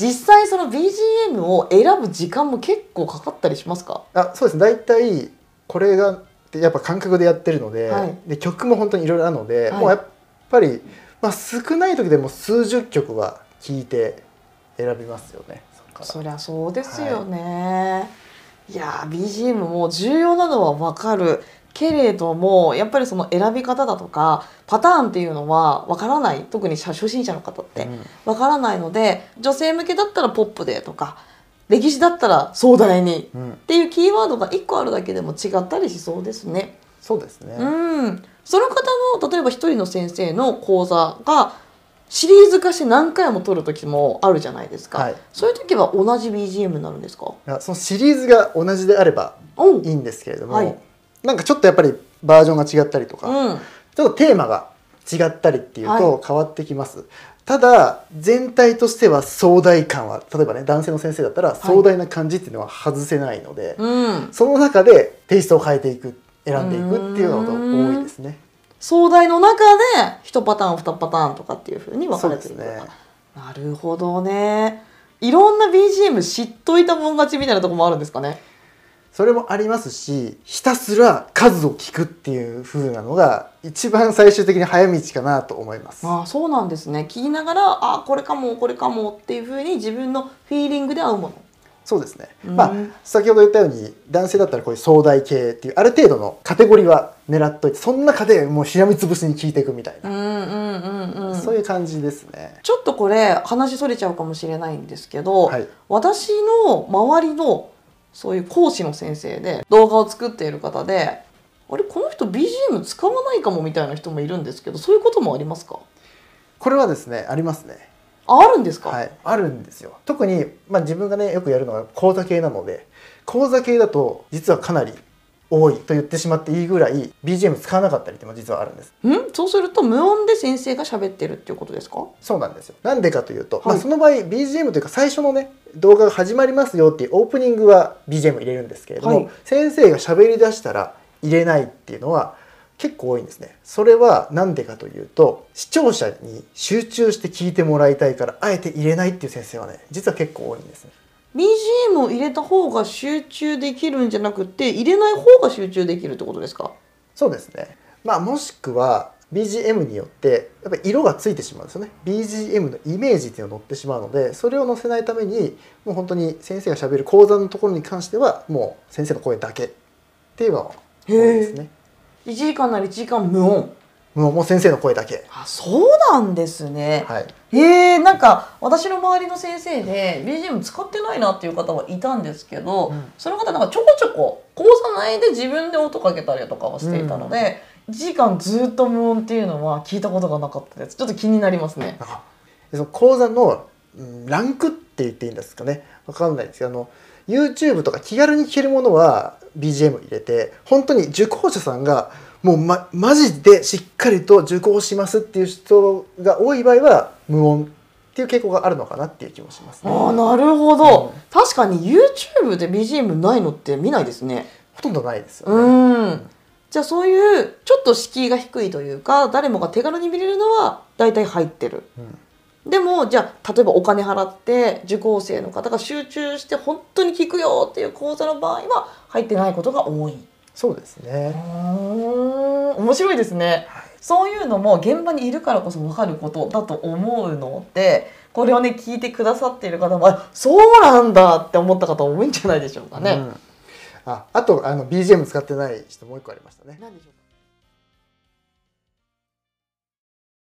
実際その BGM を選ぶ時間も結構かかったりしますか？あそうです。ね大体これがやっぱ感覚でやってるので,、はい。で曲も本当にいろいろあるので、はい。もうやっぱり、まあ、少ない時でも数十曲は聴いて選びますよね。そりゃそうですよね、い、やー BGM も重要なのはわかるけれどもやっぱりその選び方だとかパターンっていうのはわからない。特に初心者の方って。うん。わからないので女性向けだったらポップでとか歴史だったら壮大にうん。っていうキーワードが1個あるだけでも違ったりしそうですね。そうですね、うん、その方の例えば一人の先生の講座がシリーズ化して何回も取る時もあるじゃないですか、はい。そういう時は同じ BGM になるんですか？いやそのシリーズが同じであればいいんですけれども、はいなんかちょっとやっぱりバージョンが違ったりとか、うん。ちょっとテーマが違ったりっていうはと変わってきます、ただ全体としては壮大感は例えばね男性の先生だったら壮大な感じっていうのは外せないので、うん、その中でテイストを変えていく選んでいくっていうのが多いですね。壮大の中で1パターン2パターンとかっていう風に分かれてるね。なるほどね。いろんな BGM 知っといたもん勝ちみたいなとこもあるんですかねそれもありますしひたすら数を聞くっていう風なのが一番最終的に早道かなと思います。ああそうなんですね。聞きながらあこれかもこれかもっていう風に自分のフィーリングで合うもの。そうですね、うん。まあ先ほど言ったように男性だったらこういう壮大系っていうある程度のカテゴリーは狙っといてその中でもうしらみつぶしに聞いていくみたいな、うんうんうんうんそういう感じですね。ちょっとこれ話それちゃうかもしれないんですけど、はい。私の周りのそういう講師の先生で動画を作っている方であれこの人 BGM 使わないかもみたいな人もいるんですけどそういうこともありますか？これはですねありますね。ああるんですか、はいあるんですよ。特に、まあ、自分がねよくやるのが講座系なので講座系だと実はかなり多いと言ってしまっていいぐらい BGM 使わなかったりっても実はあるんです。ん？そうすると無音で先生が喋ってるっていうことですか？そうなんですよ。なんでかというと、はい。まあ、その場合 BGM というか最初のね動画が始まりますよっていうオープニングは BGM 入れるんですけれども、はい。先生が喋り出したら入れないっていうのは結構多いんですね。それは何でかというと視聴者に集中して聞いてもらいたいからあえて入れないっていう先生はね実は結構多いんですね BGM を入れた方が集中できるんじゃなくて入れない方が集中できるってことですか？そうですね。まあもしくは BGM によってやっぱり色がついてしまうんですよね。BGM のイメージっていうのが乗ってしまうのでそれを載せないためにもう本当に先生がしゃべる講座のところに関してはもう先生の声だけっていうのが多いですね。1時間なら1時間無音もう先生の声だけ。あそうなんですね、はい。へえなんか私の周りの先生で BGM 使ってないなっていう方はいたんですけど、うん。その方なんかちょこちょこ講座内で自分で音かけたりとかはしていたので、1時間ずっと無音っていうのは聞いたことがなかったです。ちょっと気になりますね。その講座の、うんランクって言っていいんですかね。わかんないですけどあの YouTube とか気軽に聴けるものは BGM 入れて本当に受講者さんがもう、ま、マジでしっかりと受講しますっていう人が多い場合は無音っていう傾向があるのかなっていう気もしますね。ああなるほど、うん。確かに YouTube で BGM ないのって見ないですね。ほとんどないですようねん。じゃあそういうちょっと敷居が低いというか誰もが手軽に見れるのは大体入ってる。うん。でもじゃあ例えばお金払って受講生の方が集中して本当に聞くよっていう講座の場合は入ってないことが多い。そうですね。面白いですね。そういうのも現場にいるからこそ分かることだと思うのでこれをね聞いてくださっている方もあそうなんだって思った方多いんじゃないでしょうかね。うん。ああとあの BGM 使ってない人もう一個ありましたね。何でしょうか？